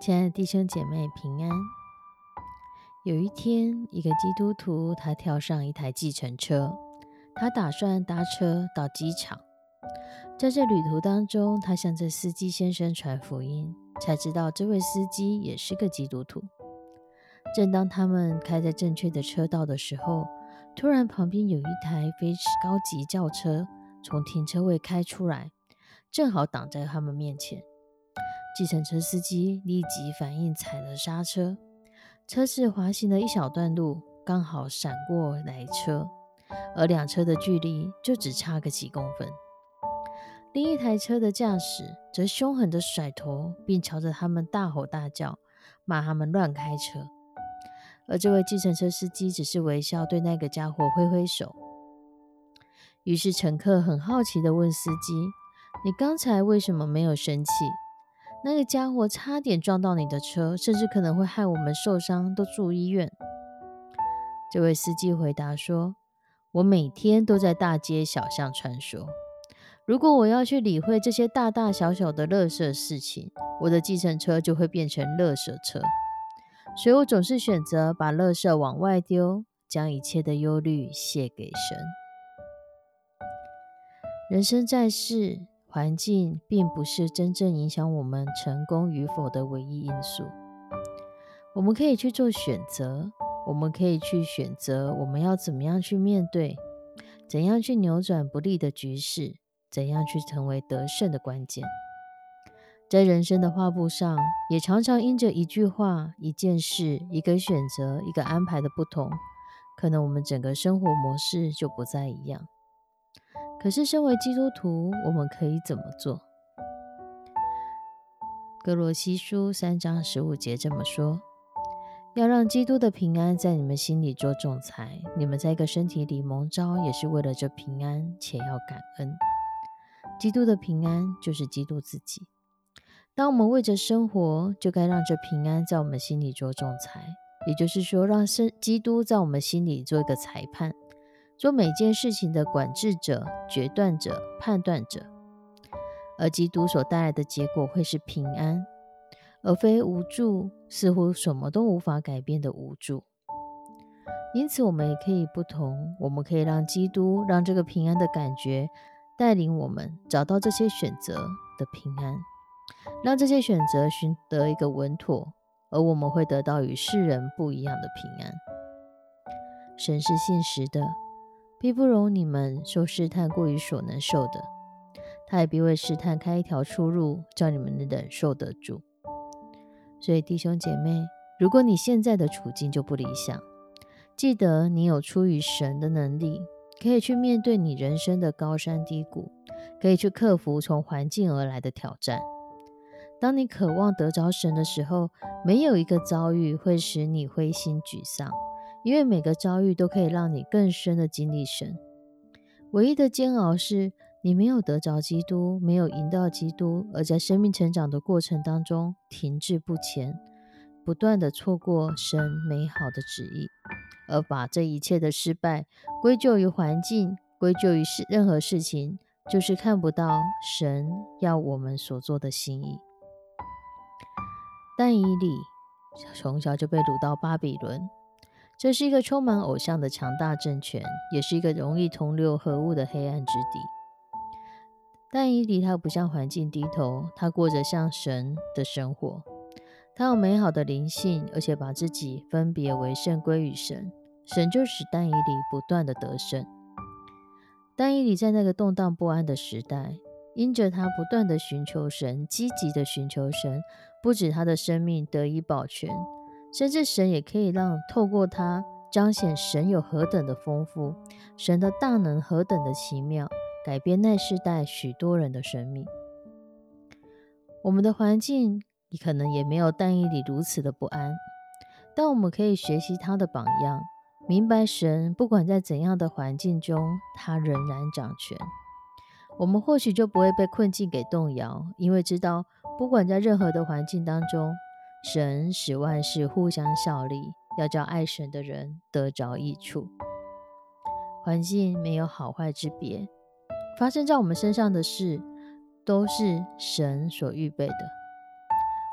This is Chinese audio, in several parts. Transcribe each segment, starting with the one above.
亲爱的弟兄姐妹平安。有一天，一个基督徒他跳上一台计程车，他打算搭车到机场。在这旅途当中，他向这司机先生传福音，才知道这位司机也是个基督徒。正当他们开在正确的车道的时候，突然旁边有一台非高级轿车从停车位开出来，正好挡在他们面前。计程车司机立即反应，踩了刹车，车子滑行了一小段路，刚好闪过来车，而两车的距离就只差个几公分。另一台车的驾驶则凶狠地甩头，并朝着他们大吼大叫，骂他们乱开车。而这位计程车司机只是微笑，对那个家伙挥挥手。于是乘客很好奇地问司机：“你刚才为什么没有生气？”那个家伙差点撞到你的车，甚至可能会害我们受伤，都住医院。这位司机回答说：“我每天都在大街小巷穿梭，如果我要去理会这些大大小小的垃圾事情，我的计程车就会变成垃圾车。所以我总是选择把垃圾往外丢，将一切的忧虑卸给神。人生在世。”环境并不是真正影响我们成功与否的唯一因素。我们可以去做选择，我们可以去选择我们要怎么样去面对，怎样去扭转不利的局势，怎样去成为得胜的关键。在人生的画布上，也常常因着一句话、一件事、一个选择、一个安排的不同，可能我们整个生活模式就不再一样。可是，身为基督徒，我们可以怎么做？哥罗西书三章十五节这么说：“要让基督的平安在你们心里做仲裁。你们在一个身体里蒙召，也是为了这平安，且要感恩。基督的平安就是基督自己。当我们为着生活，就该让这平安在我们心里做仲裁，也就是说，让生基督在我们心里做一个裁判。”做每件事情的管制者、决断者、判断者，而基督所带来的结果会是平安，而非无助，似乎什么都无法改变的无助。因此，我们也可以不同，我们可以让基督，让这个平安的感觉带领我们找到这些选择的平安，让这些选择寻得一个稳妥，而我们会得到与世人不一样的平安。神是现实的。必不容你们受试探过于所能受的，他也必为试探开一条出路，叫你们能忍受得住。所以弟兄姐妹，如果你现在的处境就不理想，记得你有出于神的能力，可以去面对你人生的高山低谷，可以去克服从环境而来的挑战。当你渴望得着神的时候，没有一个遭遇会使你灰心沮丧。因为每个遭遇都可以让你更深的经历神。唯一的煎熬是你没有得着基督，没有赢到基督，而在生命成长的过程当中停滞不前，不断的错过神美好的旨意，而把这一切的失败归咎于环境，归咎于事任何事情，就是看不到神要我们所做的心意。但以理从小就被掳到巴比伦。这是一个充满偶像的强大政权，也是一个容易同流合污的黑暗之地。但伊迪他不向环境低头，他过着像神的生活。他有美好的灵性，而且把自己分别为圣归于神，神就使但以理不断的得胜。但以理在那个动荡不安的时代，因着他不断的寻求神，积极的寻求神，不止他的生命得以保全，甚至神也可以让透过他彰显神有何等的丰富，神的大能何等的奇妙，改变那世代许多人的生命。我们的环境。可能也没有但以理如此的不安，但我们可以学习他的榜样，明白神不管在怎样的环境中，他仍然掌权。我们或许就不会被困境给动摇，因为知道不管在任何的环境当中，神使万事互相效力，要叫爱神的人得着益处。环境没有好坏之别，发生在我们身上的事，都是神所预备的。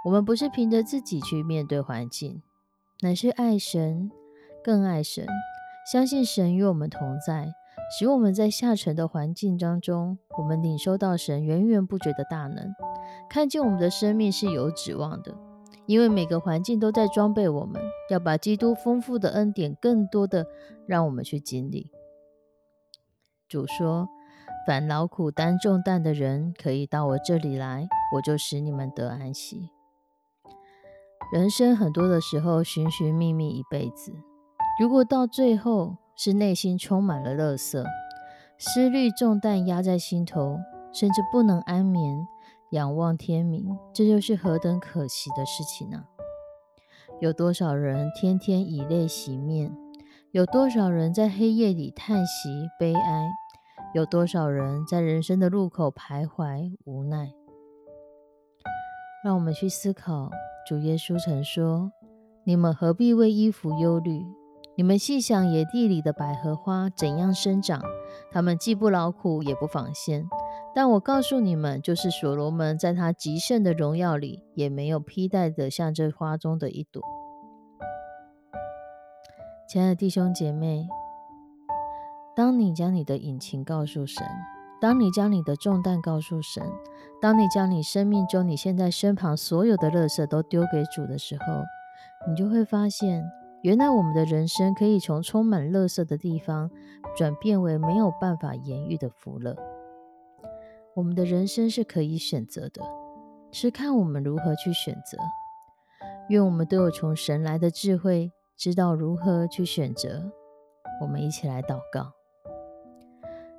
我们不是凭着自己去面对环境，乃是爱神，更爱神，相信神与我们同在，使我们在下沉的环境当中，我们领受到神源源不绝的大能，看见我们的生命是有指望的。因为每个环境都在装备我们，要把基督丰富的恩典更多的让我们去经历。主说：“凡劳苦担重担的人，可以到我这里来，我就使你们得安息。”人生很多的时候寻寻觅觅一辈子，如果到最后是内心充满了乐色，思虑重担压在心头，甚至不能安眠，仰望天明，这就是何等可惜的事情呢？有多少人天天以泪洗面？有多少人在黑夜里叹息悲哀？有多少人在人生的路口徘徊无奈？让我们去思考。主耶稣曾说：“你们何必为衣服忧虑？你们细想野地里的百合花怎样生长，它们既不劳苦，也不纺线。但我告诉你们，就是所罗门在他极盛的荣耀里，也没有披戴的像这花中的一朵。”亲爱的弟兄姐妹，当你将你的隐情告诉神。当你将你的重担告诉神，当你将你生命中你现在身旁所有的乐色都丢给主的时候，你就会发现，原来我们的人生可以从充满乐色的地方转变为没有办法言喻的福乐。我们的人生是可以选择的，是看我们如何去选择。愿我们都有从神来的智慧，知道如何去选择。我们一起来祷告。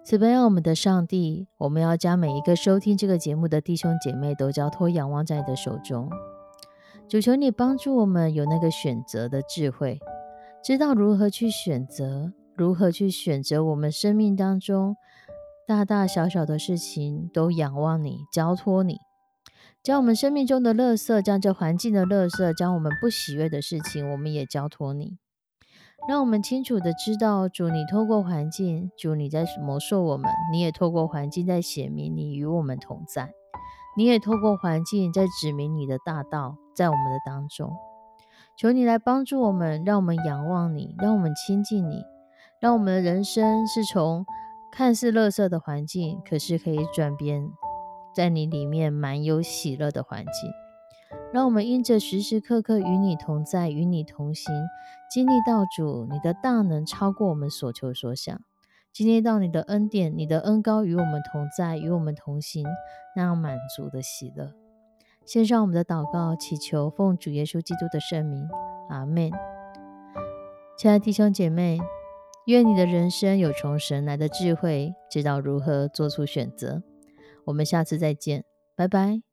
慈悲我们的上帝，我们要将每一个收听这个节目的弟兄姐妹都交托仰望在你的手中。主求你帮助我们有那个选择的智慧，知道如何去选择，如何去选择我们生命当中大大小小的事情都仰望你，交托你，将我们生命中的乐色，将这环境的乐色，将我们不喜悦的事情，我们也交托你。让我们清楚的知道，主你透过环境，主你在魔兽我们，你也透过环境在显明你与我们同在，你也透过环境在指明你的大道在我们的当中。求你来帮助我们，让我们仰望你，让我们亲近你，让我们的人生是从看似垃圾的环境，可是可以转变在你里面满有喜乐的环境。让我们因着时时刻刻与你同在，与你同行，经历到主你的大能超过我们所求所想，经历到你的恩典、你的恩高与我们同在，与我们同行，那样满足的喜乐。献上我们的祷告，祈求奉主耶稣基督的圣名，阿门。亲爱的弟兄姐妹，愿你的人生有从神来的智慧，知道如何做出选择。我们下次再见，拜拜。